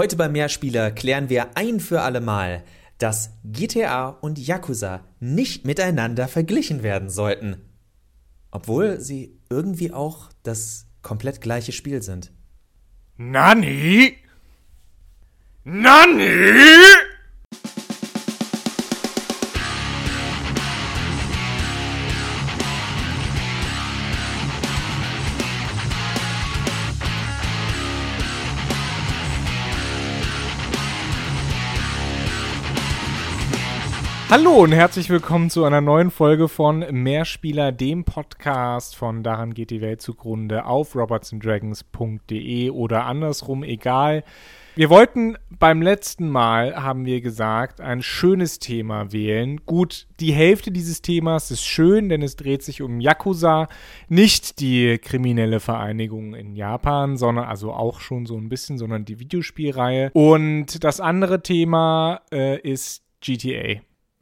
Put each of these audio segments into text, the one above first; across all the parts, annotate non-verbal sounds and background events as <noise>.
Heute bei Mehrspieler klären wir ein für alle Mal, dass GTA und Yakuza nicht miteinander verglichen werden sollten. Obwohl sie irgendwie auch das komplett gleiche Spiel sind. Nani? Nani? Hallo und herzlich willkommen zu einer neuen Folge von Mehrspieler, dem Podcast von Daran geht die Welt zugrunde auf robertsondragons.de oder andersrum, egal. Wir wollten beim letzten Mal, haben wir gesagt, ein schönes Thema wählen. Gut, die Hälfte dieses Themas ist schön, denn es dreht sich um Yakuza, nicht die kriminelle Vereinigung in Japan, sondern also auch schon so ein bisschen, sondern die Videospielreihe. Und das andere Thema äh, ist GTA.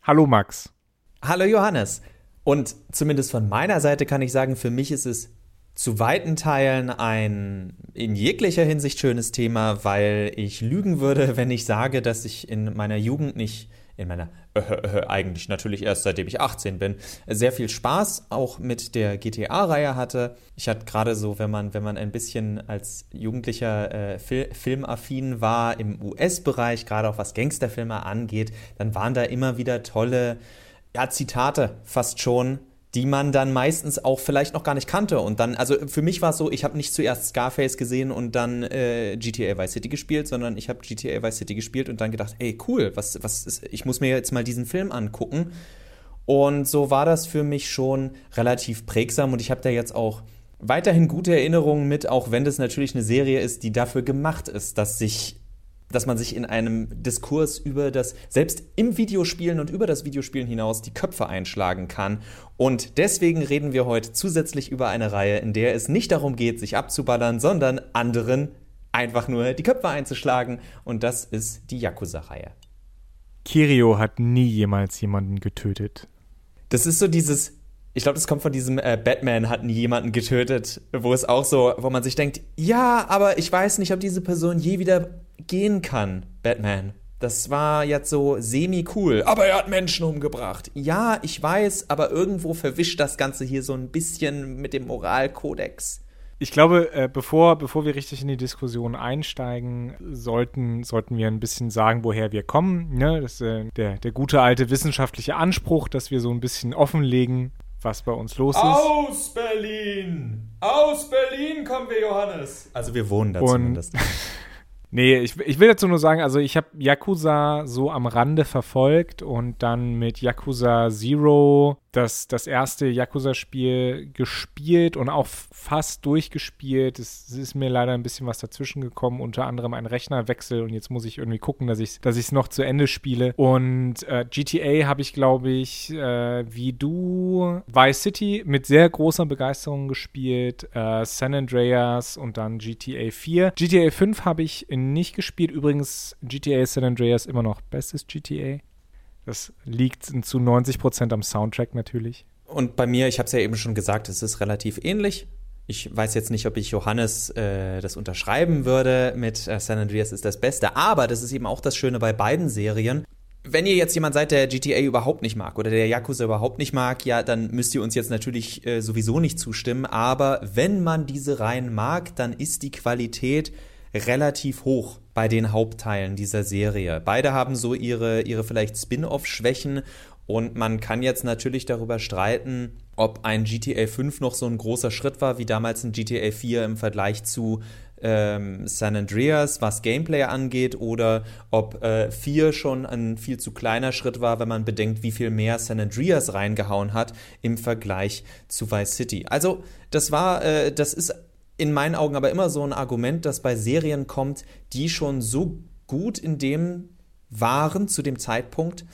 Hallo Max. Hallo Johannes. Und zumindest von meiner Seite kann ich sagen, für mich ist es zu weiten Teilen ein in jeglicher Hinsicht schönes Thema, weil ich lügen würde, <laughs> wenn ich sage, dass ich in meiner Jugend nicht in meiner <laughs> eigentlich natürlich erst seitdem ich 18 bin, sehr viel Spaß auch mit der GTA-Reihe hatte. Ich hatte gerade so, wenn man, wenn man ein bisschen als Jugendlicher äh, Fil filmaffin war im US-Bereich, gerade auch was Gangsterfilme angeht, dann waren da immer wieder tolle ja, Zitate fast schon die man dann meistens auch vielleicht noch gar nicht kannte. Und dann, also für mich war es so, ich habe nicht zuerst Scarface gesehen und dann äh, GTA Vice City gespielt, sondern ich habe GTA Vice City gespielt und dann gedacht, ey, cool, was, was ist, ich muss mir jetzt mal diesen Film angucken. Und so war das für mich schon relativ prägsam und ich habe da jetzt auch weiterhin gute Erinnerungen mit, auch wenn das natürlich eine Serie ist, die dafür gemacht ist, dass sich dass man sich in einem Diskurs über das, selbst im Videospielen und über das Videospielen hinaus, die Köpfe einschlagen kann. Und deswegen reden wir heute zusätzlich über eine Reihe, in der es nicht darum geht, sich abzuballern, sondern anderen einfach nur die Köpfe einzuschlagen. Und das ist die Yakuza-Reihe. Kirio hat nie jemals jemanden getötet. Das ist so dieses, ich glaube, das kommt von diesem äh, Batman hat nie jemanden getötet, wo es auch so, wo man sich denkt, ja, aber ich weiß nicht, ob diese Person je wieder gehen kann, Batman. Das war jetzt so semi-cool. Aber er hat Menschen umgebracht. Ja, ich weiß, aber irgendwo verwischt das Ganze hier so ein bisschen mit dem Moralkodex. Ich glaube, äh, bevor, bevor wir richtig in die Diskussion einsteigen, sollten, sollten wir ein bisschen sagen, woher wir kommen. Ne? Das ist äh, der, der gute alte wissenschaftliche Anspruch, dass wir so ein bisschen offenlegen, was bei uns los ist. Aus Berlin! Aus Berlin kommen wir, Johannes! Also wir wohnen da Und zumindest. <laughs> Nee, ich, ich will dazu nur sagen, also ich habe Yakuza so am Rande verfolgt und dann mit Yakuza Zero das, das erste Yakuza-Spiel gespielt und auch fast durchgespielt. Es, ist mir leider ein bisschen was dazwischen gekommen, unter anderem ein Rechnerwechsel und jetzt muss ich irgendwie gucken, dass ich es dass noch zu Ende spiele. Und äh, GTA habe ich, glaube ich, äh, wie du Vice City mit sehr großer Begeisterung gespielt, äh, San Andreas und dann GTA 4. GTA 5 habe ich nicht gespielt. Übrigens, GTA San Andreas immer noch bestes GTA. Das liegt zu 90 Prozent am Soundtrack natürlich. Und bei mir, ich habe es ja eben schon gesagt, es ist relativ ähnlich. Ich weiß jetzt nicht, ob ich Johannes äh, das unterschreiben würde mit äh, San Andreas ist das Beste, aber das ist eben auch das Schöne bei beiden Serien. Wenn ihr jetzt jemand seid, der GTA überhaupt nicht mag oder der Yakuza überhaupt nicht mag, ja, dann müsst ihr uns jetzt natürlich äh, sowieso nicht zustimmen. Aber wenn man diese Reihen mag, dann ist die Qualität relativ hoch bei den Hauptteilen dieser Serie. Beide haben so ihre, ihre vielleicht Spin-off-Schwächen und man kann jetzt natürlich darüber streiten, ob ein GTA 5 noch so ein großer Schritt war, wie damals ein GTA 4 im Vergleich zu ähm, San Andreas, was Gameplay angeht, oder ob äh, 4 schon ein viel zu kleiner Schritt war, wenn man bedenkt, wie viel mehr San Andreas reingehauen hat im Vergleich zu Vice City. Also, das war, äh, das ist in meinen Augen aber immer so ein Argument, das bei Serien kommt, die schon so gut in dem waren zu dem Zeitpunkt,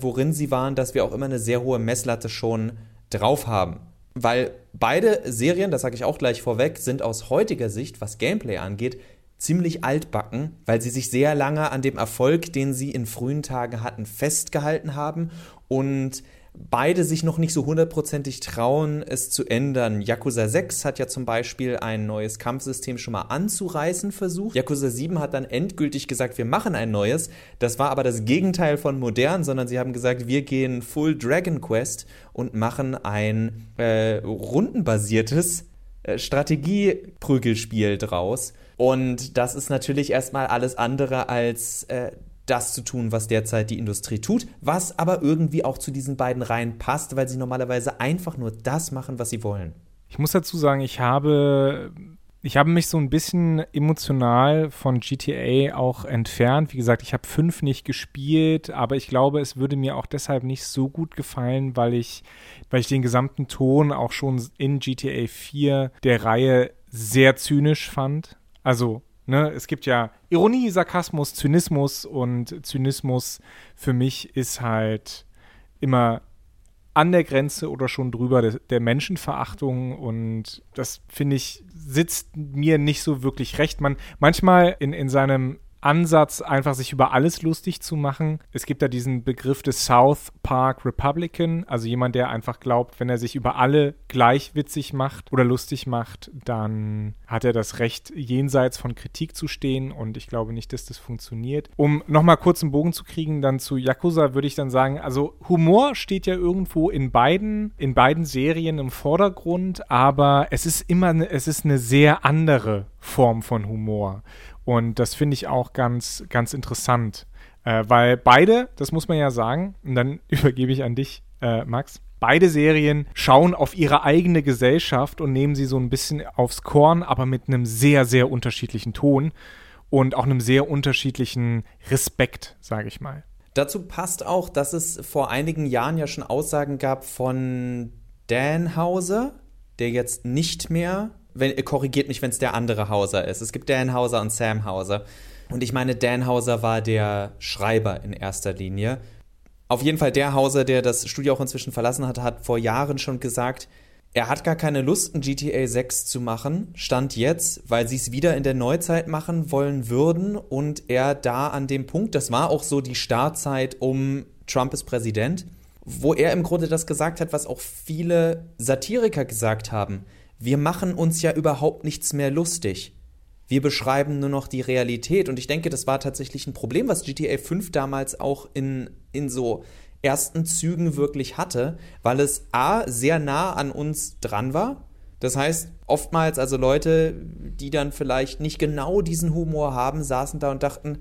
worin sie waren, dass wir auch immer eine sehr hohe Messlatte schon drauf haben. Weil beide Serien, das sage ich auch gleich vorweg, sind aus heutiger Sicht, was Gameplay angeht, ziemlich altbacken, weil sie sich sehr lange an dem Erfolg, den sie in frühen Tagen hatten, festgehalten haben und beide sich noch nicht so hundertprozentig trauen, es zu ändern. Yakuza 6 hat ja zum Beispiel ein neues Kampfsystem schon mal anzureißen versucht. Yakuza 7 hat dann endgültig gesagt, wir machen ein neues. Das war aber das Gegenteil von modern, sondern sie haben gesagt, wir gehen Full Dragon Quest und machen ein äh, rundenbasiertes äh, Strategieprügelspiel draus. Und das ist natürlich erstmal alles andere als äh, das zu tun, was derzeit die Industrie tut, was aber irgendwie auch zu diesen beiden Reihen passt, weil sie normalerweise einfach nur das machen, was sie wollen. Ich muss dazu sagen, ich habe ich habe mich so ein bisschen emotional von GTA auch entfernt. Wie gesagt, ich habe fünf nicht gespielt, aber ich glaube, es würde mir auch deshalb nicht so gut gefallen, weil ich, weil ich den gesamten Ton auch schon in GTA 4 der Reihe sehr zynisch fand. Also Ne, es gibt ja Ironie, Sarkasmus, Zynismus und Zynismus für mich ist halt immer an der Grenze oder schon drüber der, der Menschenverachtung und das finde ich sitzt mir nicht so wirklich recht. Man manchmal in, in seinem Ansatz, einfach sich über alles lustig zu machen. Es gibt da diesen Begriff des South Park Republican, also jemand, der einfach glaubt, wenn er sich über alle gleich witzig macht oder lustig macht, dann hat er das Recht, jenseits von Kritik zu stehen und ich glaube nicht, dass das funktioniert. Um nochmal kurz einen Bogen zu kriegen, dann zu Yakuza würde ich dann sagen, also Humor steht ja irgendwo in beiden, in beiden Serien im Vordergrund, aber es ist immer, es ist eine sehr andere Form von Humor. Und das finde ich auch ganz, ganz interessant. Äh, weil beide, das muss man ja sagen, und dann <laughs> übergebe ich an dich, äh, Max, beide Serien schauen auf ihre eigene Gesellschaft und nehmen sie so ein bisschen aufs Korn, aber mit einem sehr, sehr unterschiedlichen Ton und auch einem sehr unterschiedlichen Respekt, sage ich mal. Dazu passt auch, dass es vor einigen Jahren ja schon Aussagen gab von Dan Hauser, der jetzt nicht mehr wenn, korrigiert mich, wenn es der andere Hauser ist. Es gibt Dan Hauser und Sam Hauser. Und ich meine, Dan Hauser war der Schreiber in erster Linie. Auf jeden Fall der Hauser, der das Studio auch inzwischen verlassen hat, hat vor Jahren schon gesagt, er hat gar keine Lust, ein GTA 6 zu machen, stand jetzt, weil sie es wieder in der Neuzeit machen wollen würden und er da an dem Punkt, das war auch so die Startzeit um Trump ist Präsident, wo er im Grunde das gesagt hat, was auch viele Satiriker gesagt haben wir machen uns ja überhaupt nichts mehr lustig. Wir beschreiben nur noch die Realität. Und ich denke, das war tatsächlich ein Problem, was GTA 5 damals auch in, in so ersten Zügen wirklich hatte, weil es A, sehr nah an uns dran war. Das heißt, oftmals, also Leute, die dann vielleicht nicht genau diesen Humor haben, saßen da und dachten,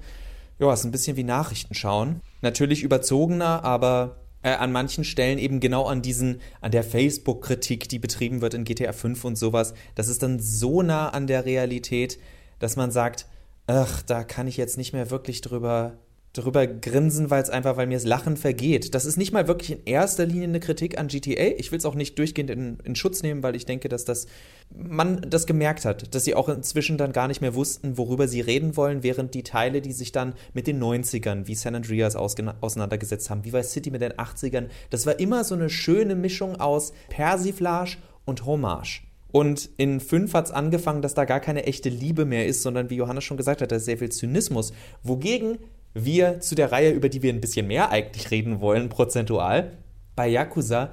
ja, ist ein bisschen wie Nachrichten schauen. Natürlich überzogener, aber äh, an manchen Stellen eben genau an diesen, an der Facebook-Kritik, die betrieben wird in GTA 5 und sowas. Das ist dann so nah an der Realität, dass man sagt, ach, da kann ich jetzt nicht mehr wirklich drüber drüber grinsen, weil es einfach, weil mir das Lachen vergeht. Das ist nicht mal wirklich in erster Linie eine Kritik an GTA. Ich will es auch nicht durchgehend in, in, Schutz nehmen, weil ich denke, dass das man das gemerkt hat, dass sie auch inzwischen dann gar nicht mehr wussten, worüber sie reden wollen, während die Teile, die sich dann mit den 90ern, wie San Andreas auseinandergesetzt haben, wie Vice City mit den 80ern, das war immer so eine schöne Mischung aus Persiflage und Hommage. Und in 5 hat es angefangen, dass da gar keine echte Liebe mehr ist, sondern wie Johannes schon gesagt hat, da ist sehr viel Zynismus. Wogegen wir zu der Reihe, über die wir ein bisschen mehr eigentlich reden wollen, prozentual, bei Yakuza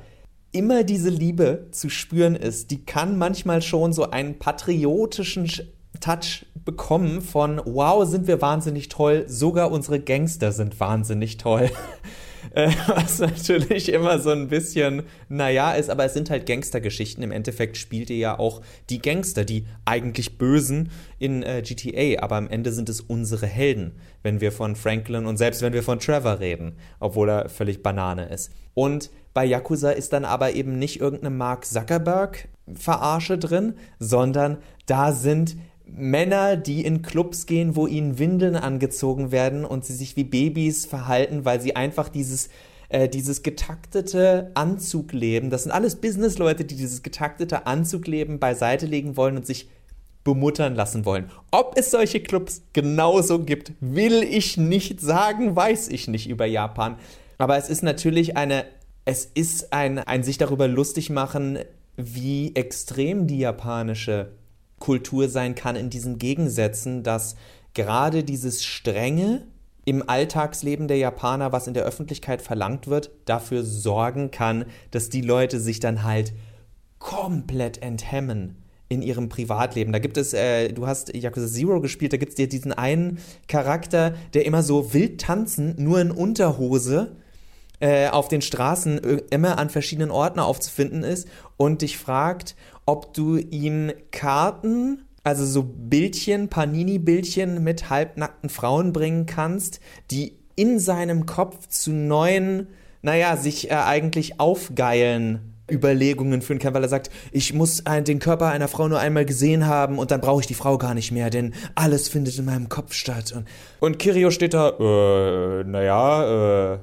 immer diese Liebe zu spüren ist. Die kann manchmal schon so einen patriotischen Touch bekommen von, wow, sind wir wahnsinnig toll, sogar unsere Gangster sind wahnsinnig toll. <laughs> Äh, <laughs> was natürlich immer so ein bisschen, naja, ist, aber es sind halt Gangstergeschichten. Im Endeffekt spielt ihr ja auch die Gangster, die eigentlich Bösen in äh, GTA, aber am Ende sind es unsere Helden, wenn wir von Franklin und selbst wenn wir von Trevor reden, obwohl er völlig Banane ist. Und bei Yakuza ist dann aber eben nicht irgendeine Mark Zuckerberg-Verarsche drin, sondern da sind Männer, die in Clubs gehen, wo ihnen Windeln angezogen werden und sie sich wie Babys verhalten, weil sie einfach dieses äh, dieses getaktete Anzugleben, das sind alles Businessleute, die dieses getaktete Anzugleben beiseite legen wollen und sich bemuttern lassen wollen. Ob es solche Clubs genauso gibt, will ich nicht sagen, weiß ich nicht über Japan. Aber es ist natürlich eine, es ist ein, ein sich darüber lustig machen, wie extrem die japanische Kultur sein kann in diesen Gegensätzen, dass gerade dieses strenge im Alltagsleben der Japaner, was in der Öffentlichkeit verlangt wird, dafür sorgen kann, dass die Leute sich dann halt komplett enthemmen in ihrem Privatleben. Da gibt es, äh, du hast Yakuza Zero gespielt, da gibt es dir diesen einen Charakter, der immer so wild tanzen, nur in Unterhose äh, auf den Straßen immer an verschiedenen Orten aufzufinden ist und dich fragt, ob du ihm Karten, also so Bildchen, Panini-Bildchen mit halbnackten Frauen bringen kannst, die in seinem Kopf zu neuen, naja, sich äh, eigentlich aufgeilen Überlegungen führen kann, weil er sagt, ich muss den Körper einer Frau nur einmal gesehen haben und dann brauche ich die Frau gar nicht mehr, denn alles findet in meinem Kopf statt. Und, und Kirio steht da, äh, naja, äh,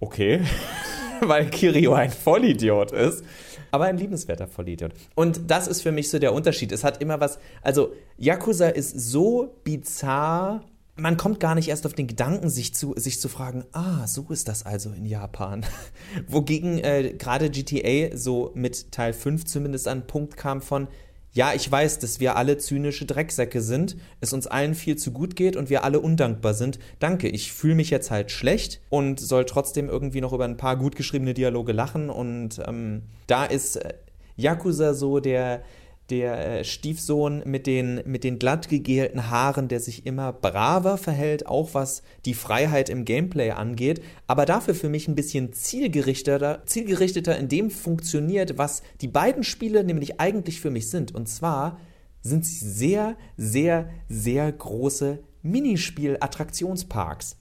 okay, <laughs> weil Kirio ein Vollidiot ist. Aber ein liebenswerter Vollidiot. Und das ist für mich so der Unterschied. Es hat immer was, also Yakuza ist so bizarr man kommt gar nicht erst auf den Gedanken, sich zu, sich zu fragen, ah, so ist das also in Japan. <laughs> Wogegen äh, gerade GTA so mit Teil 5 zumindest an den Punkt kam von, ja, ich weiß, dass wir alle zynische Drecksäcke sind, es uns allen viel zu gut geht und wir alle undankbar sind. Danke, ich fühle mich jetzt halt schlecht und soll trotzdem irgendwie noch über ein paar gut geschriebene Dialoge lachen. Und ähm, da ist äh, Yakuza so der, der äh, Stiefsohn mit den, mit den glatt gegelten Haaren, der sich immer braver verhält, auch was die Freiheit im Gameplay angeht, aber dafür für mich ein bisschen zielgerichteter, zielgerichteter in dem funktioniert, was die beiden Spiele nämlich eigentlich für mich sind. Und zwar sind sie sehr, sehr, sehr große Minispiel-Attraktionsparks.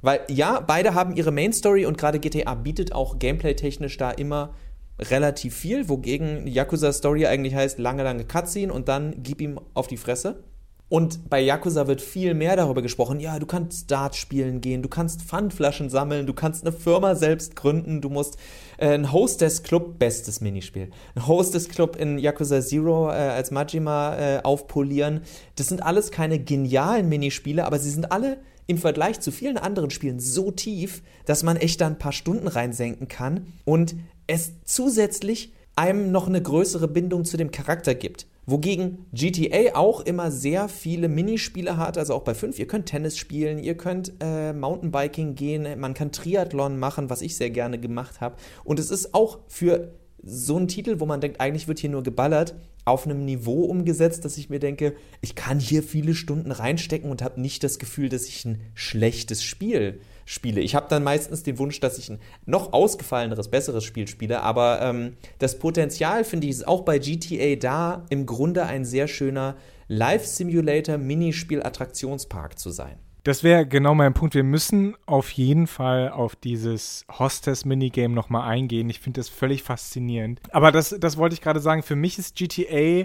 Weil ja, beide haben ihre Main Story und gerade GTA bietet auch gameplay-technisch da immer relativ viel, wogegen Yakuza Story eigentlich heißt lange, lange Cutscene und dann gib ihm auf die Fresse. Und bei Yakuza wird viel mehr darüber gesprochen, ja, du kannst Dart spielen gehen, du kannst Pfandflaschen sammeln, du kannst eine Firma selbst gründen, du musst äh, ein Hostess Club, bestes Minispiel, ein Hostess Club in Yakuza Zero äh, als Majima äh, aufpolieren. Das sind alles keine genialen Minispiele, aber sie sind alle im Vergleich zu vielen anderen Spielen so tief, dass man echt da ein paar Stunden reinsenken kann und es zusätzlich einem noch eine größere Bindung zu dem Charakter gibt. Wogegen GTA auch immer sehr viele Minispiele hat, also auch bei 5. Ihr könnt Tennis spielen, ihr könnt äh, Mountainbiking gehen, man kann Triathlon machen, was ich sehr gerne gemacht habe. Und es ist auch für so ein Titel, wo man denkt, eigentlich wird hier nur geballert, auf einem Niveau umgesetzt, dass ich mir denke, ich kann hier viele Stunden reinstecken und habe nicht das Gefühl, dass ich ein schlechtes Spiel spiele. Ich habe dann meistens den Wunsch, dass ich ein noch ausgefalleneres, besseres Spiel spiele, aber ähm, das Potenzial, finde ich, ist auch bei GTA da, im Grunde ein sehr schöner Live-Simulator-Minispiel-Attraktionspark zu sein. Das wäre genau mein Punkt. Wir müssen auf jeden Fall auf dieses Hostess-Minigame nochmal eingehen. Ich finde das völlig faszinierend. Aber das, das wollte ich gerade sagen. Für mich ist GTA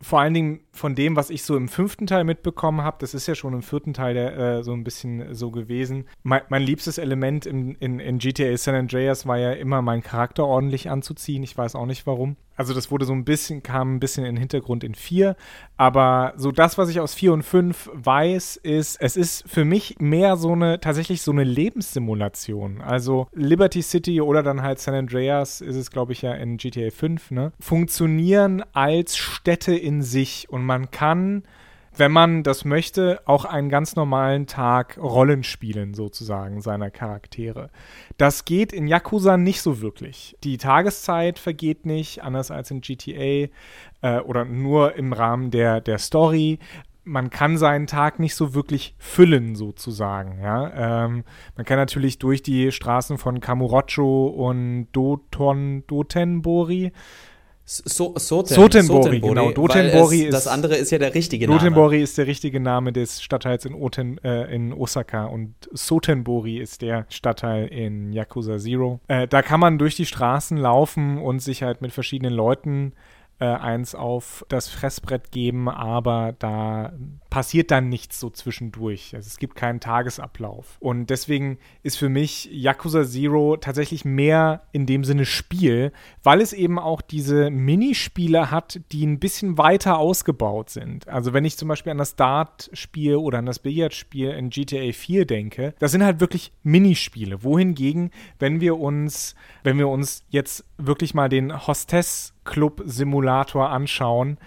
vor allen Dingen von dem, was ich so im fünften Teil mitbekommen habe, das ist ja schon im vierten Teil der, äh, so ein bisschen so gewesen. Mein, mein liebstes Element in, in, in, GTA San Andreas war ja immer, meinen Charakter ordentlich anzuziehen. Ich weiß auch nicht warum. Also das wurde so ein bisschen, kam ein bisschen in den Hintergrund in 4. Aber so das, was ich aus 4 und 5 weiß, ist, es ist für mich mehr so eine, tatsächlich so eine Lebenssimulation. Also Liberty City oder dann halt San Andreas ist es, glaube ich, ja in GTA 5, ne? Funktionieren als Städte in sich und man kann wenn man das möchte, auch einen ganz normalen Tag Rollen spielen, sozusagen, seiner Charaktere. Das geht in Yakuza nicht so wirklich. Die Tageszeit vergeht nicht, anders als in GTA äh, oder nur im Rahmen der, der Story man kann seinen Tag nicht so wirklich füllen, sozusagen. Ja? Ähm, man kann natürlich durch die Straßen von Kamurocho und Doton, Dotenbori so, Soten, Sotenbori, Sotenbori, genau. Dotenbori ist, das andere ist ja der richtige Name. Dotenbori ist der richtige Name des Stadtteils in, Oten, äh, in Osaka und Sotenbori ist der Stadtteil in Yakuza Zero. Äh, da kann man durch die Straßen laufen und sich halt mit verschiedenen Leuten äh, eins auf das Fressbrett geben, aber da passiert dann nichts so zwischendurch. Also es gibt keinen Tagesablauf. Und deswegen ist für mich Yakuza Zero tatsächlich mehr in dem Sinne Spiel, weil es eben auch diese Minispiele hat, die ein bisschen weiter ausgebaut sind. Also wenn ich zum Beispiel an das Dart-Spiel oder an das Billardspiel in GTA 4 denke, das sind halt wirklich Minispiele. Wohingegen, wenn wir uns, wenn wir uns jetzt wirklich mal den Hostess Club Simulator anschauen,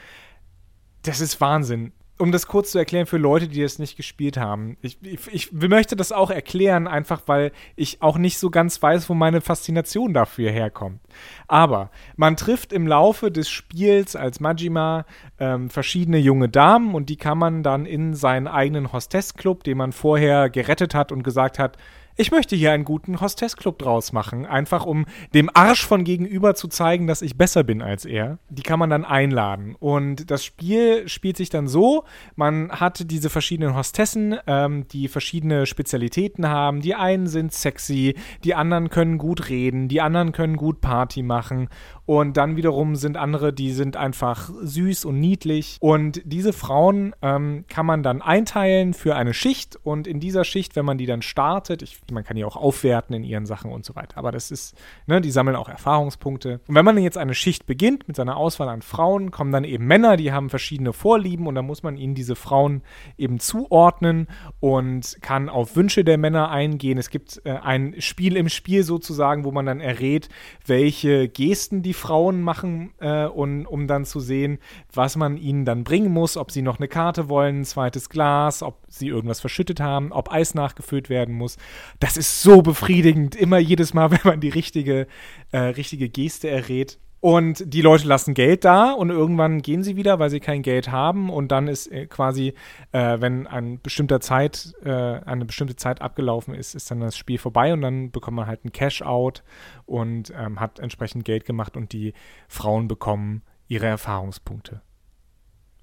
das ist Wahnsinn um das kurz zu erklären für Leute, die das nicht gespielt haben. Ich, ich, ich, möchte das auch erklären, einfach weil ich auch nicht so ganz weiß, wo meine Faszination dafür herkommt. Aber man trifft im Laufe des Spiels als Majima ähm, verschiedene junge Damen und die kann man dann in seinen eigenen Hostess-Club, den man vorher gerettet hat und gesagt hat, ich möchte hier einen guten Hostess-Club draus machen, einfach um dem Arsch von gegenüber zu zeigen, dass ich besser bin als er. Die kann man dann einladen. Und das Spiel spielt sich dann so, man hat diese verschiedenen Hostessen, ähm, die verschiedene Spezialitäten haben. Die einen sind sexy, die anderen können gut reden, die anderen können gut Party machen. Und dann wiederum sind andere, die sind einfach süß und niedlich. Und diese Frauen ähm, kann man dann einteilen für eine Schicht. Und in dieser Schicht, wenn man die dann startet, ich, man kann die auch aufwerten in ihren Sachen und so weiter. Aber das ist, ne, die sammeln auch Erfahrungspunkte. Und wenn man jetzt eine Schicht beginnt mit seiner Auswahl an Frauen, kommen dann eben Männer, die haben verschiedene Vorlieben und dann muss man ihnen diese Frauen eben zuordnen und kann auf Wünsche der Männer eingehen. Es gibt äh, ein Spiel im Spiel sozusagen, wo man dann errät, welche Gesten die die Frauen machen, äh, und, um dann zu sehen, was man ihnen dann bringen muss, ob sie noch eine Karte wollen, ein zweites Glas, ob sie irgendwas verschüttet haben, ob Eis nachgefüllt werden muss. Das ist so befriedigend, immer jedes Mal, <laughs> wenn man die richtige, äh, richtige Geste errät. Und die Leute lassen Geld da und irgendwann gehen sie wieder, weil sie kein Geld haben. Und dann ist äh, quasi, äh, wenn ein bestimmter Zeit, äh, eine bestimmte Zeit abgelaufen ist, ist dann das Spiel vorbei und dann bekommt man halt ein Cash-out und ähm, hat entsprechend Geld gemacht und die Frauen bekommen ihre Erfahrungspunkte.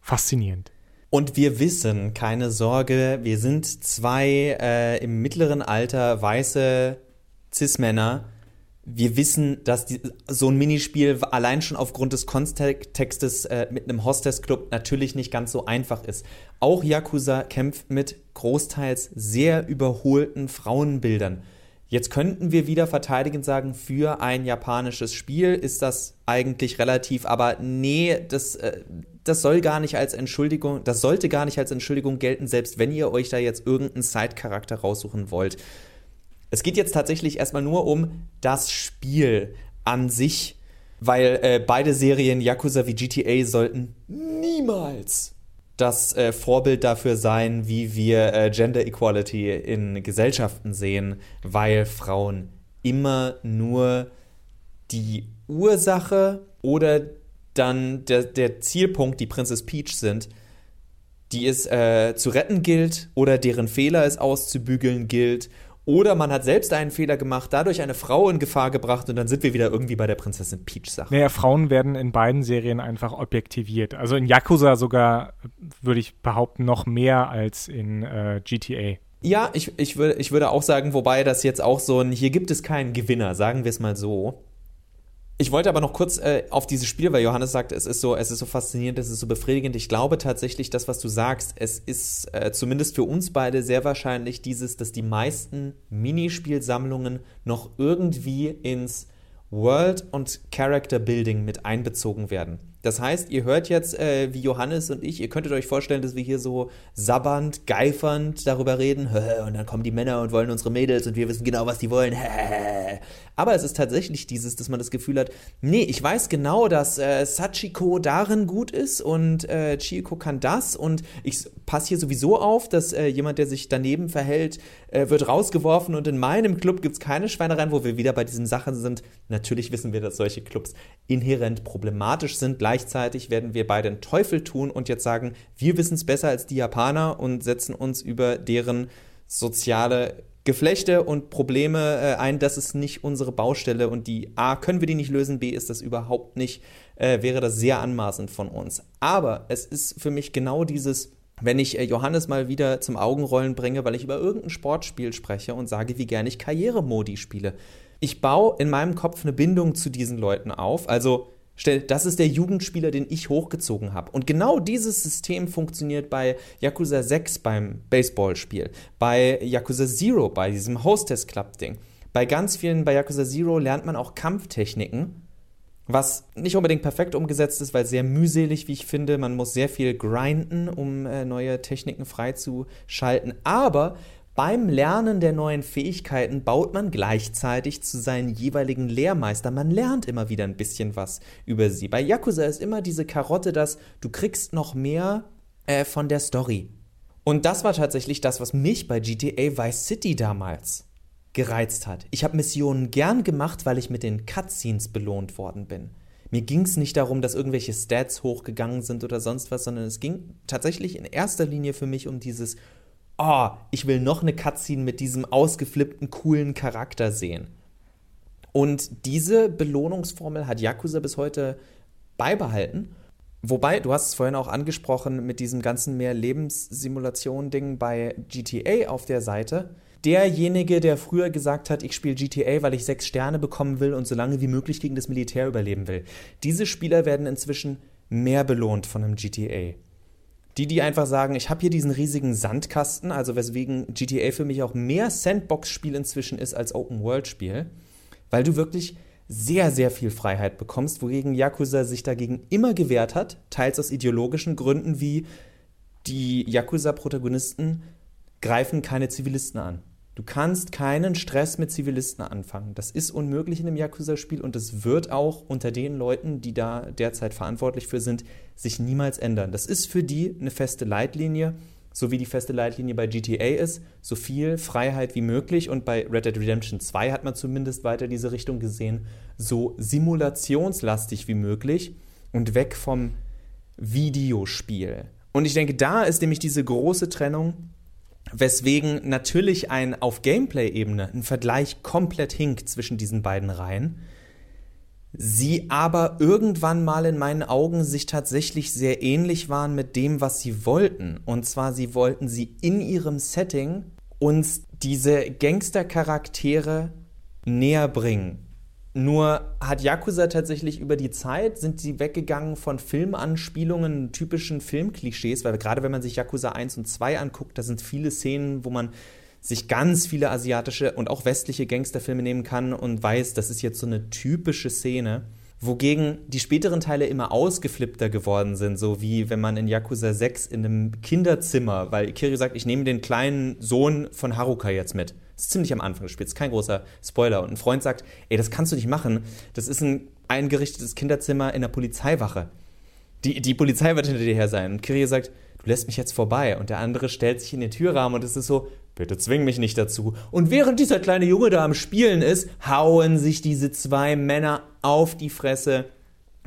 Faszinierend. Und wir wissen, keine Sorge, wir sind zwei äh, im mittleren Alter weiße Cis-Männer, wir wissen, dass die, so ein Minispiel allein schon aufgrund des Kontextes äh, mit einem Hostess-Club natürlich nicht ganz so einfach ist. Auch Yakuza kämpft mit großteils sehr überholten Frauenbildern. Jetzt könnten wir wieder verteidigend sagen, für ein japanisches Spiel ist das eigentlich relativ, aber nee, das, äh, das soll gar nicht als Entschuldigung, das sollte gar nicht als Entschuldigung gelten, selbst wenn ihr euch da jetzt irgendeinen Side-Charakter raussuchen wollt. Es geht jetzt tatsächlich erstmal nur um das Spiel an sich, weil äh, beide Serien Yakuza wie GTA sollten niemals das äh, Vorbild dafür sein, wie wir äh, Gender Equality in Gesellschaften sehen, weil Frauen immer nur die Ursache oder dann der, der Zielpunkt, die Princess Peach sind, die es äh, zu retten gilt oder deren Fehler es auszubügeln gilt oder man hat selbst einen Fehler gemacht, dadurch eine Frau in Gefahr gebracht und dann sind wir wieder irgendwie bei der Prinzessin Peach-Sache. Naja, Frauen werden in beiden Serien einfach objektiviert. Also in Yakuza sogar, würde ich behaupten, noch mehr als in äh, GTA. Ja, ich, ich, würde, ich würde auch sagen, wobei das jetzt auch so ein, hier gibt es keinen Gewinner, sagen wir es mal so. Ich wollte aber noch kurz äh, auf dieses Spiel, weil Johannes sagt, es ist so, es ist so faszinierend, es ist so befriedigend. Ich glaube tatsächlich, das, was du sagst, es ist äh, zumindest für uns beide sehr wahrscheinlich dieses, dass die meisten Minispielsammlungen noch irgendwie ins World und Character Building mit einbezogen werden. Das heißt, ihr hört jetzt, äh, wie Johannes und ich, ihr könntet euch vorstellen, dass wir hier so sabbernd, geifernd darüber reden. <laughs> Und dann kommen die Männer und wollen unsere Mädels und wir wissen genau, was die wollen. <laughs> Aber es ist tatsächlich dieses, dass man das Gefühl hat, nee, ich weiß genau, dass äh, Sachiko darin gut ist und äh, Chieko kann das und ich passe hier sowieso auf, dass äh, jemand, der sich daneben verhält, äh, wird rausgeworfen und in meinem Club gibt es keine Schweinereien, wo wir wieder bei diesen Sachen sind. Natürlich wissen wir, dass solche Clubs inhärent problematisch sind. Gleichzeitig werden wir beide den Teufel tun und jetzt sagen, wir wissen es besser als die Japaner und setzen uns über deren soziale Geflechte und Probleme äh, ein. Das ist nicht unsere Baustelle und die A, können wir die nicht lösen, B, ist das überhaupt nicht, äh, wäre das sehr anmaßend von uns. Aber es ist für mich genau dieses, wenn ich äh, Johannes mal wieder zum Augenrollen bringe, weil ich über irgendein Sportspiel spreche und sage, wie gerne ich Karrieremodi spiele. Ich baue in meinem Kopf eine Bindung zu diesen Leuten auf. Also Stell, das ist der Jugendspieler, den ich hochgezogen habe. Und genau dieses System funktioniert bei Yakuza 6 beim Baseballspiel, bei Yakuza Zero, bei diesem Hostess Club Ding. Bei ganz vielen, bei Yakuza Zero lernt man auch Kampftechniken, was nicht unbedingt perfekt umgesetzt ist, weil sehr mühselig, wie ich finde. Man muss sehr viel grinden, um äh, neue Techniken freizuschalten. Aber beim Lernen der neuen Fähigkeiten baut man gleichzeitig zu seinen jeweiligen Lehrmeister. Man lernt immer wieder ein bisschen was über sie. Bei Yakuza ist immer diese Karotte, dass du kriegst noch mehr äh, von der Story. Und das war tatsächlich das, was mich bei GTA Vice City damals gereizt hat. Ich habe Missionen gern gemacht, weil ich mit den Cutscenes belohnt worden bin. Mir ging es nicht darum, dass irgendwelche Stats hochgegangen sind oder sonst was, sondern es ging tatsächlich in erster Linie für mich um dieses, oh, ich will noch eine Cutscene mit diesem ausgeflippten, coolen Charakter sehen. Und diese Belohnungsformel hat Yakuza bis heute beibehalten. Wobei, du hast es vorhin auch angesprochen mit diesem ganzen mehr Lebenssimulation-Ding bei GTA auf der Seite derjenige, der früher gesagt hat, ich spiele GTA, weil ich sechs Sterne bekommen will und so lange wie möglich gegen das Militär überleben will. Diese Spieler werden inzwischen mehr belohnt von einem GTA. Die, die einfach sagen, ich habe hier diesen riesigen Sandkasten, also weswegen GTA für mich auch mehr Sandbox-Spiel inzwischen ist als Open-World-Spiel, weil du wirklich sehr, sehr viel Freiheit bekommst, wogegen Yakuza sich dagegen immer gewehrt hat, teils aus ideologischen Gründen wie die Yakuza-Protagonisten greifen keine Zivilisten an. Du kannst keinen Stress mit Zivilisten anfangen. Das ist unmöglich in einem Yakuza-Spiel und es wird auch unter den Leuten, die da derzeit verantwortlich für sind, sich niemals ändern. Das ist für die eine feste Leitlinie, so wie die feste Leitlinie bei GTA ist, so viel Freiheit wie möglich und bei Red Dead Redemption 2 hat man zumindest weiter diese Richtung gesehen, so simulationslastig wie möglich und weg vom Videospiel. Und ich denke, da ist nämlich diese große Trennung Weswegen natürlich ein auf Gameplay-Ebene ein Vergleich komplett hinkt zwischen diesen beiden Reihen. Sie aber irgendwann mal in meinen Augen sich tatsächlich sehr ähnlich waren mit dem, was sie wollten. Und zwar, sie wollten sie in ihrem Setting uns diese Gangster-Charaktere näher bringen. Nur hat Yakuza tatsächlich über die Zeit, sind sie weggegangen von Filmanspielungen, typischen Filmklischees, weil gerade wenn man sich Yakuza 1 und 2 anguckt, da sind viele Szenen, wo man sich ganz viele asiatische und auch westliche Gangsterfilme nehmen kann und weiß, das ist jetzt so eine typische Szene. Wogegen die späteren Teile immer ausgeflippter geworden sind, so wie wenn man in Yakuza 6 in einem Kinderzimmer, weil Kiryu sagt, ich nehme den kleinen Sohn von Haruka jetzt mit. Ist ziemlich am Anfang des Spiels, kein großer Spoiler. Und ein Freund sagt, ey, das kannst du nicht machen. Das ist ein eingerichtetes Kinderzimmer in der Polizeiwache. Die, die Polizei wird hinter dir her sein. Und Kiryu sagt, du lässt mich jetzt vorbei. Und der andere stellt sich in den Türrahmen und es ist so, bitte zwing mich nicht dazu. Und während dieser kleine Junge da am Spielen ist, hauen sich diese zwei Männer auf die Fresse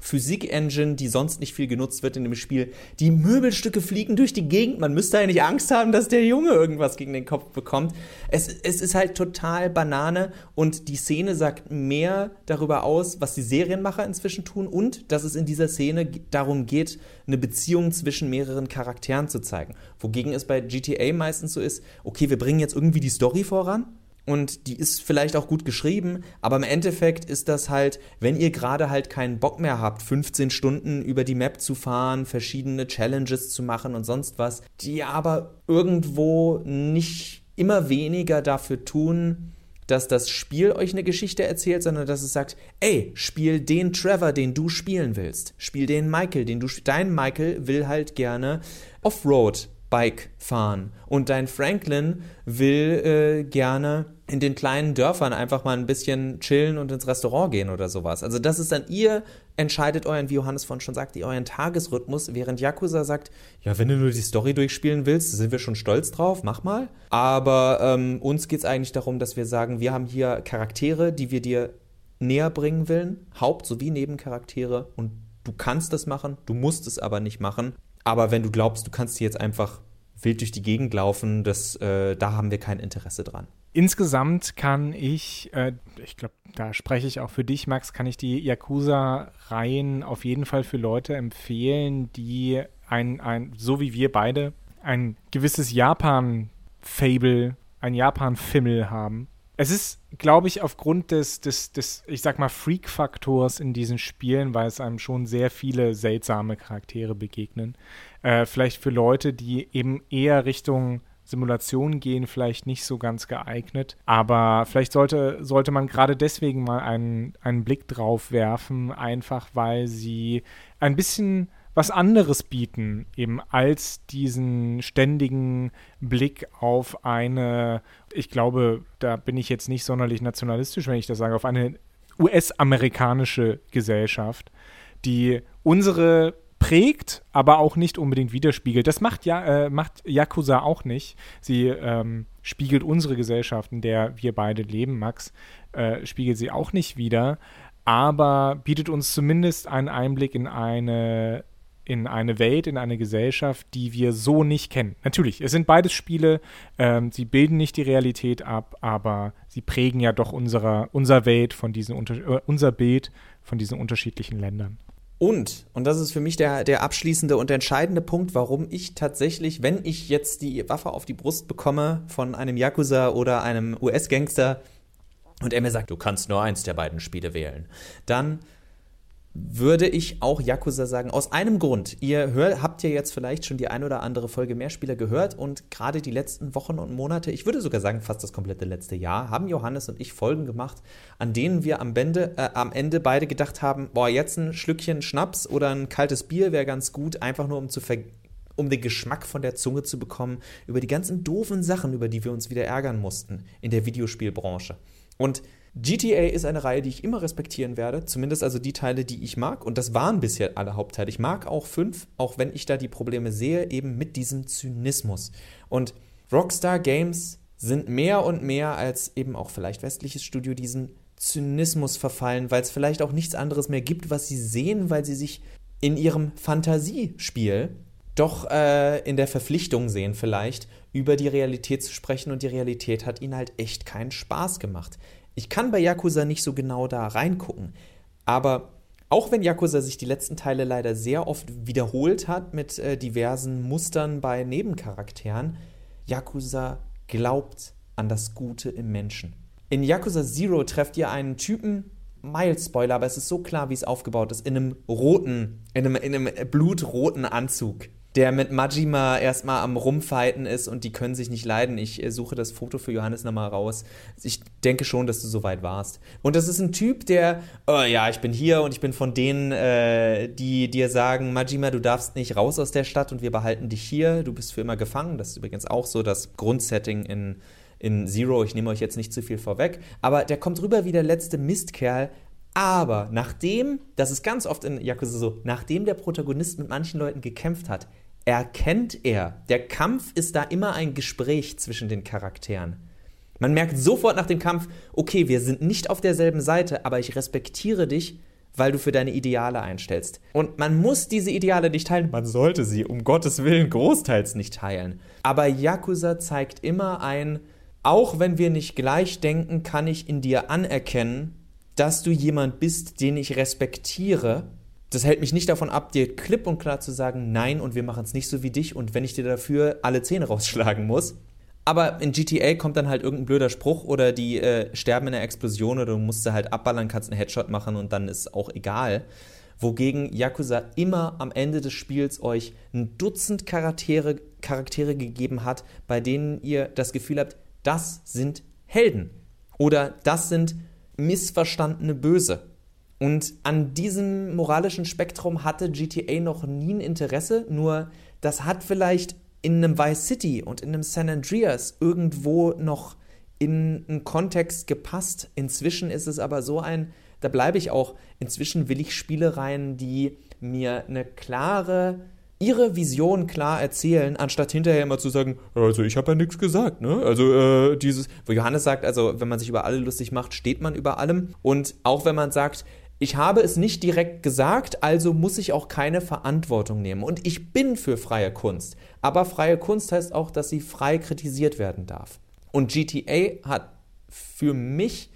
Physik-Engine, die sonst nicht viel genutzt wird in dem Spiel. Die Möbelstücke fliegen durch die Gegend. Man müsste nicht Angst haben, dass der Junge irgendwas gegen den Kopf bekommt. Es, es ist halt total Banane und die Szene sagt mehr darüber aus, was die Serienmacher inzwischen tun und dass es in dieser Szene darum geht, eine Beziehung zwischen mehreren Charakteren zu zeigen. Wogegen es bei GTA meistens so ist, okay, wir bringen jetzt irgendwie die Story voran und die ist vielleicht auch gut geschrieben, aber im Endeffekt ist das halt, wenn ihr gerade halt keinen Bock mehr habt, 15 Stunden über die Map zu fahren, verschiedene Challenges zu machen und sonst was, die aber irgendwo nicht immer weniger dafür tun, dass das Spiel euch eine Geschichte erzählt, sondern dass es sagt, ey, spiel den Trevor, den du spielen willst. Spiel den Michael, den du dein Michael will halt gerne Offroad Bike fahren und dein Franklin will äh, gerne in den kleinen Dörfern einfach mal ein bisschen chillen und ins Restaurant gehen oder sowas. Also das ist dann ihr entscheidet euren, wie Johannes von schon sagt, euren Tagesrhythmus, während Yakuza sagt, ja, wenn du nur die Story durchspielen willst, sind wir schon stolz drauf, mach mal. Aber ähm, uns geht es eigentlich darum, dass wir sagen, wir haben hier Charaktere, die wir dir näher bringen wollen, Haupt- sowie Nebencharaktere und du kannst das machen, du musst es aber nicht machen. Aber wenn du glaubst, du kannst hier jetzt einfach wild durch die Gegend laufen, das, äh, da haben wir kein Interesse dran. Insgesamt kann ich, äh, ich glaube, da spreche ich auch für dich, Max, kann ich die Yakuza-Reihen auf jeden Fall für Leute empfehlen, die ein, ein so wie wir beide, ein gewisses Japan-Fable, ein Japan-Fimmel haben. Es ist, glaube ich, aufgrund des, des, des, ich sag mal, Freak-Faktors in diesen Spielen, weil es einem schon sehr viele seltsame Charaktere begegnen. Äh, vielleicht für Leute, die eben eher Richtung Simulation gehen, vielleicht nicht so ganz geeignet. Aber vielleicht sollte, sollte man gerade deswegen mal einen, einen Blick drauf werfen, einfach weil sie ein bisschen was anderes bieten, eben als diesen ständigen Blick auf eine, ich glaube, da bin ich jetzt nicht sonderlich nationalistisch, wenn ich das sage, auf eine US-amerikanische Gesellschaft, die unsere prägt, aber auch nicht unbedingt widerspiegelt. Das macht, ja, äh, macht Yakuza auch nicht. Sie ähm, spiegelt unsere Gesellschaft, in der wir beide leben, Max, äh, spiegelt sie auch nicht wieder, aber bietet uns zumindest einen Einblick in eine in eine Welt, in eine Gesellschaft, die wir so nicht kennen. Natürlich, es sind beides Spiele, ähm, sie bilden nicht die Realität ab, aber sie prägen ja doch unserer, unser Welt von diesen äh, unser Bild von diesen unterschiedlichen Ländern. Und, und das ist für mich der, der abschließende und entscheidende Punkt, warum ich tatsächlich, wenn ich jetzt die Waffe auf die Brust bekomme von einem Yakuza oder einem US-Gangster und er mir sagt, du kannst nur eins der beiden Spiele wählen, dann würde ich auch Yakuza sagen, aus einem Grund. Ihr hört, habt ja jetzt vielleicht schon die ein oder andere Folge Mehrspieler gehört und gerade die letzten Wochen und Monate, ich würde sogar sagen fast das komplette letzte Jahr, haben Johannes und ich Folgen gemacht, an denen wir am Ende, äh, am Ende beide gedacht haben, boah, jetzt ein Schlückchen Schnaps oder ein kaltes Bier wäre ganz gut, einfach nur um zu ver um den Geschmack von der Zunge zu bekommen über die ganzen doofen Sachen, über die wir uns wieder ärgern mussten in der Videospielbranche. Und GTA ist eine Reihe, die ich immer respektieren werde, zumindest also die Teile, die ich mag. Und das waren bisher alle Hauptteile. Ich mag auch fünf, auch wenn ich da die Probleme sehe, eben mit diesem Zynismus. Und Rockstar Games sind mehr und mehr als eben auch vielleicht westliches Studio diesen Zynismus verfallen, weil es vielleicht auch nichts anderes mehr gibt, was sie sehen, weil sie sich in ihrem Fantasiespiel doch äh, in der Verpflichtung sehen, vielleicht über die Realität zu sprechen und die Realität hat ihnen halt echt keinen Spaß gemacht. Ich kann bei Yakuza nicht so genau da reingucken, aber auch wenn Yakuza sich die letzten Teile leider sehr oft wiederholt hat mit äh, diversen Mustern bei Nebencharakteren, Yakuza glaubt an das Gute im Menschen. In Yakuza Zero trefft ihr einen Typen, Mild Spoiler, aber es ist so klar, wie es aufgebaut ist, in einem roten, in einem, in einem blutroten Anzug der mit Majima erstmal am Rumfighten ist und die können sich nicht leiden. Ich äh, suche das Foto für Johannes nochmal raus. Ich denke schon, dass du so weit warst. Und das ist ein Typ, der, oh ja, ich bin hier und ich bin von denen, äh, die dir sagen, Majima, du darfst nicht raus aus der Stadt und wir behalten dich hier. Du bist für immer gefangen. Das ist übrigens auch so das Grundsetting in, in Zero. Ich nehme euch jetzt nicht zu viel vorweg. Aber der kommt rüber wie der letzte Mistkerl, aber nachdem, das ist ganz oft in Yakuza so, nachdem der Protagonist mit manchen Leuten gekämpft hat, erkennt er, der Kampf ist da immer ein Gespräch zwischen den Charakteren. Man merkt sofort nach dem Kampf, okay, wir sind nicht auf derselben Seite, aber ich respektiere dich, weil du für deine Ideale einstellst. Und man muss diese Ideale nicht teilen, man sollte sie um Gottes Willen großteils nicht teilen. Aber Yakuza zeigt immer ein, auch wenn wir nicht gleich denken, kann ich in dir anerkennen, dass du jemand bist, den ich respektiere das hält mich nicht davon ab, dir klipp und klar zu sagen, nein, und wir machen es nicht so wie dich und wenn ich dir dafür alle Zähne rausschlagen muss. Aber in GTA kommt dann halt irgendein blöder Spruch oder die äh, sterben in einer Explosion oder du musst sie halt abballern, kannst einen Headshot machen und dann ist auch egal. Wogegen Yakuza immer am Ende des Spiels euch ein Dutzend Charaktere, Charaktere gegeben hat, bei denen ihr das Gefühl habt, das sind Helden. Oder das sind missverstandene Böse. Und an diesem moralischen Spektrum hatte GTA noch nie ein Interesse, nur das hat vielleicht in einem Vice City und in einem San Andreas irgendwo noch in einen Kontext gepasst. Inzwischen ist es aber so ein, da bleibe ich auch, inzwischen will ich Spielereien, die mir eine klare, ihre Vision klar erzählen, anstatt hinterher immer zu sagen, also ich habe ja nichts gesagt, ne? Also äh, dieses, wo Johannes sagt, also wenn man sich über alle lustig macht, steht man über allem. Und auch wenn man sagt, ich habe es nicht direkt gesagt, also muss ich auch keine Verantwortung nehmen. Und ich bin für freie Kunst. Aber freie Kunst heißt auch, dass sie frei kritisiert werden darf. Und GTA hat für mich,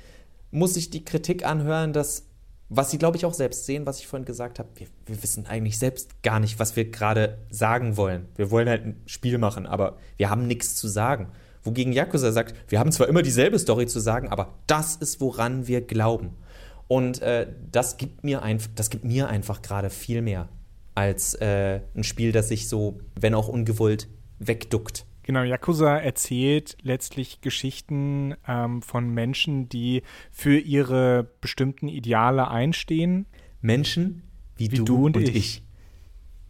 muss ich die Kritik anhören, dass, was sie glaube ich auch selbst sehen, was ich vorhin gesagt habe, wir, wir wissen eigentlich selbst gar nicht, was wir gerade sagen wollen. Wir wollen halt ein Spiel machen, aber wir haben nichts zu sagen. Wogegen Yakuza sagt, wir haben zwar immer dieselbe Story zu sagen, aber das ist, woran wir glauben. Und äh, das, gibt mir ein, das gibt mir einfach gerade viel mehr als äh, ein Spiel, das sich so, wenn auch ungewollt, wegduckt. Genau, Yakuza erzählt letztlich Geschichten ähm, von Menschen, die für ihre bestimmten Ideale einstehen. Menschen wie, wie du, du, und, und ich. ich.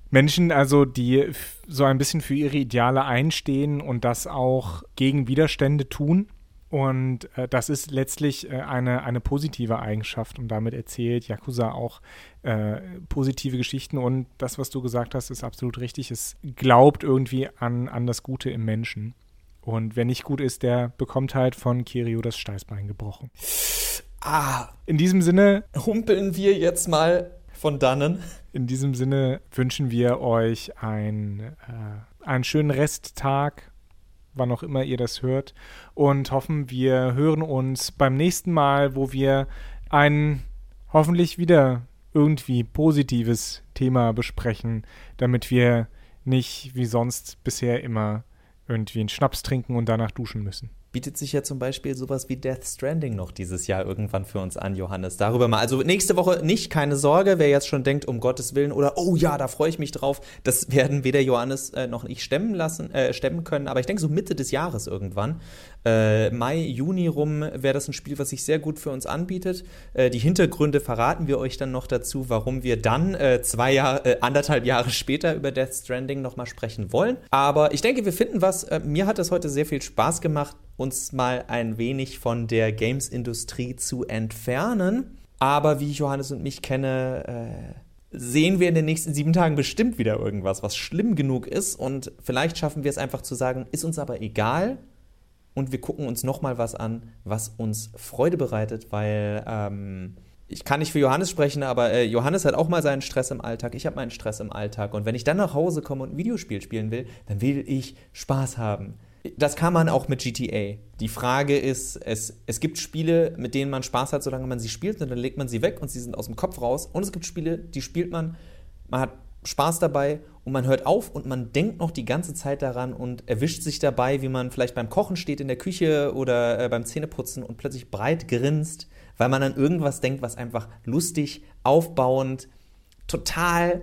Menschen also, die so ein bisschen für ihre Ideale einstehen und das auch gegen Widerstände tun. Und äh, das ist letztlich äh, eine, eine positive Eigenschaft und damit erzählt Yakuza auch äh, positive Geschichten und das, was du gesagt hast, ist absolut richtig. Es glaubt irgendwie an, an das Gute im Menschen. Und wer nicht gut ist, der bekommt halt von Kirio das Steißbein gebrochen. Ah, In diesem Sinne, humpeln wir jetzt mal von dannen. in diesem Sinne wünschen wir euch ein, äh, einen schönen Resttag, wann auch immer ihr das hört, und hoffen, wir hören uns beim nächsten Mal, wo wir ein hoffentlich wieder irgendwie positives Thema besprechen, damit wir nicht wie sonst bisher immer irgendwie einen Schnaps trinken und danach duschen müssen. Bietet sich ja zum Beispiel sowas wie Death Stranding noch dieses Jahr irgendwann für uns an, Johannes. Darüber mal. Also nächste Woche nicht, keine Sorge, wer jetzt schon denkt, um Gottes Willen oder oh ja, da freue ich mich drauf. Das werden weder Johannes äh, noch ich stemmen lassen, äh, stemmen können. Aber ich denke so Mitte des Jahres irgendwann. Äh, Mai, Juni rum wäre das ein Spiel, was sich sehr gut für uns anbietet. Äh, die Hintergründe verraten wir euch dann noch dazu, warum wir dann äh, zwei Jahre, äh, anderthalb Jahre später über Death Stranding nochmal sprechen wollen. Aber ich denke, wir finden was. Äh, mir hat es heute sehr viel Spaß gemacht, uns mal ein wenig von der Games-Industrie zu entfernen. Aber wie ich Johannes und mich kenne, äh, sehen wir in den nächsten sieben Tagen bestimmt wieder irgendwas, was schlimm genug ist. Und vielleicht schaffen wir es einfach zu sagen, ist uns aber egal. Und wir gucken uns nochmal was an, was uns Freude bereitet, weil ähm, ich kann nicht für Johannes sprechen, aber äh, Johannes hat auch mal seinen Stress im Alltag. Ich habe meinen Stress im Alltag. Und wenn ich dann nach Hause komme und ein Videospiel spielen will, dann will ich Spaß haben. Das kann man auch mit GTA. Die Frage ist, es, es gibt Spiele, mit denen man Spaß hat, solange man sie spielt, und dann legt man sie weg und sie sind aus dem Kopf raus. Und es gibt Spiele, die spielt man, man hat Spaß dabei und man hört auf und man denkt noch die ganze Zeit daran und erwischt sich dabei, wie man vielleicht beim Kochen steht in der Küche oder äh, beim Zähneputzen und plötzlich breit grinst, weil man an irgendwas denkt, was einfach lustig, aufbauend, total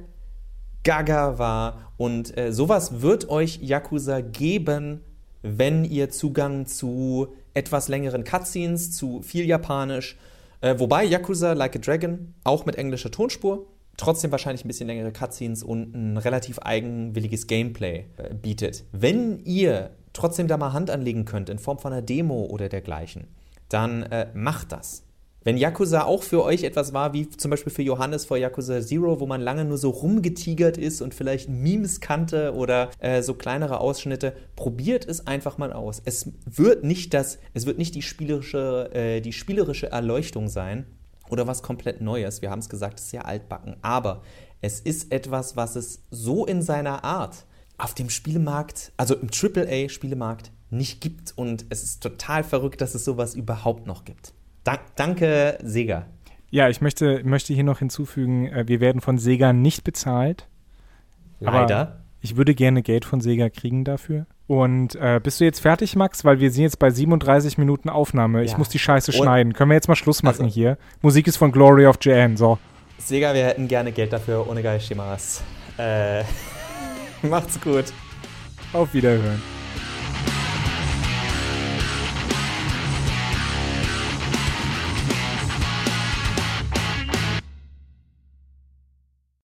gaga war. Und äh, sowas wird euch Yakuza geben, wenn ihr Zugang zu etwas längeren Cutscenes, zu viel Japanisch, äh, wobei Yakuza Like a Dragon auch mit englischer Tonspur trotzdem wahrscheinlich ein bisschen längere Cutscenes und ein relativ eigenwilliges Gameplay äh, bietet. Wenn ihr trotzdem da mal Hand anlegen könnt in Form von einer Demo oder dergleichen, dann äh, macht das. Wenn Yakuza auch für euch etwas war, wie zum Beispiel für Johannes vor Yakuza Zero, wo man lange nur so rumgetigert ist und vielleicht Memes kannte oder äh, so kleinere Ausschnitte, probiert es einfach mal aus. Es wird nicht das, es wird nicht die spielerische, äh, die spielerische Erleuchtung sein oder was komplett Neues. Wir haben es gesagt, es ist sehr altbacken, aber es ist etwas, was es so in seiner Art auf dem Spielemarkt, also im AAA-Spielemarkt, nicht gibt und es ist total verrückt, dass es sowas überhaupt noch gibt. Dank, danke, Sega. Ja, ich möchte, möchte hier noch hinzufügen, äh, wir werden von Sega nicht bezahlt. Leider. Aber ich würde gerne Geld von Sega kriegen dafür. Und äh, bist du jetzt fertig, Max? Weil wir sind jetzt bei 37 Minuten Aufnahme. Ich Ja. muss die Scheiße Und- schneiden. Können wir jetzt mal Schluss machen Also- hier? Musik ist von Glory of JN. So. Sega, wir hätten gerne Geld dafür, ohne Geishimas. Äh, <laughs> macht's gut. Auf Wiederhören.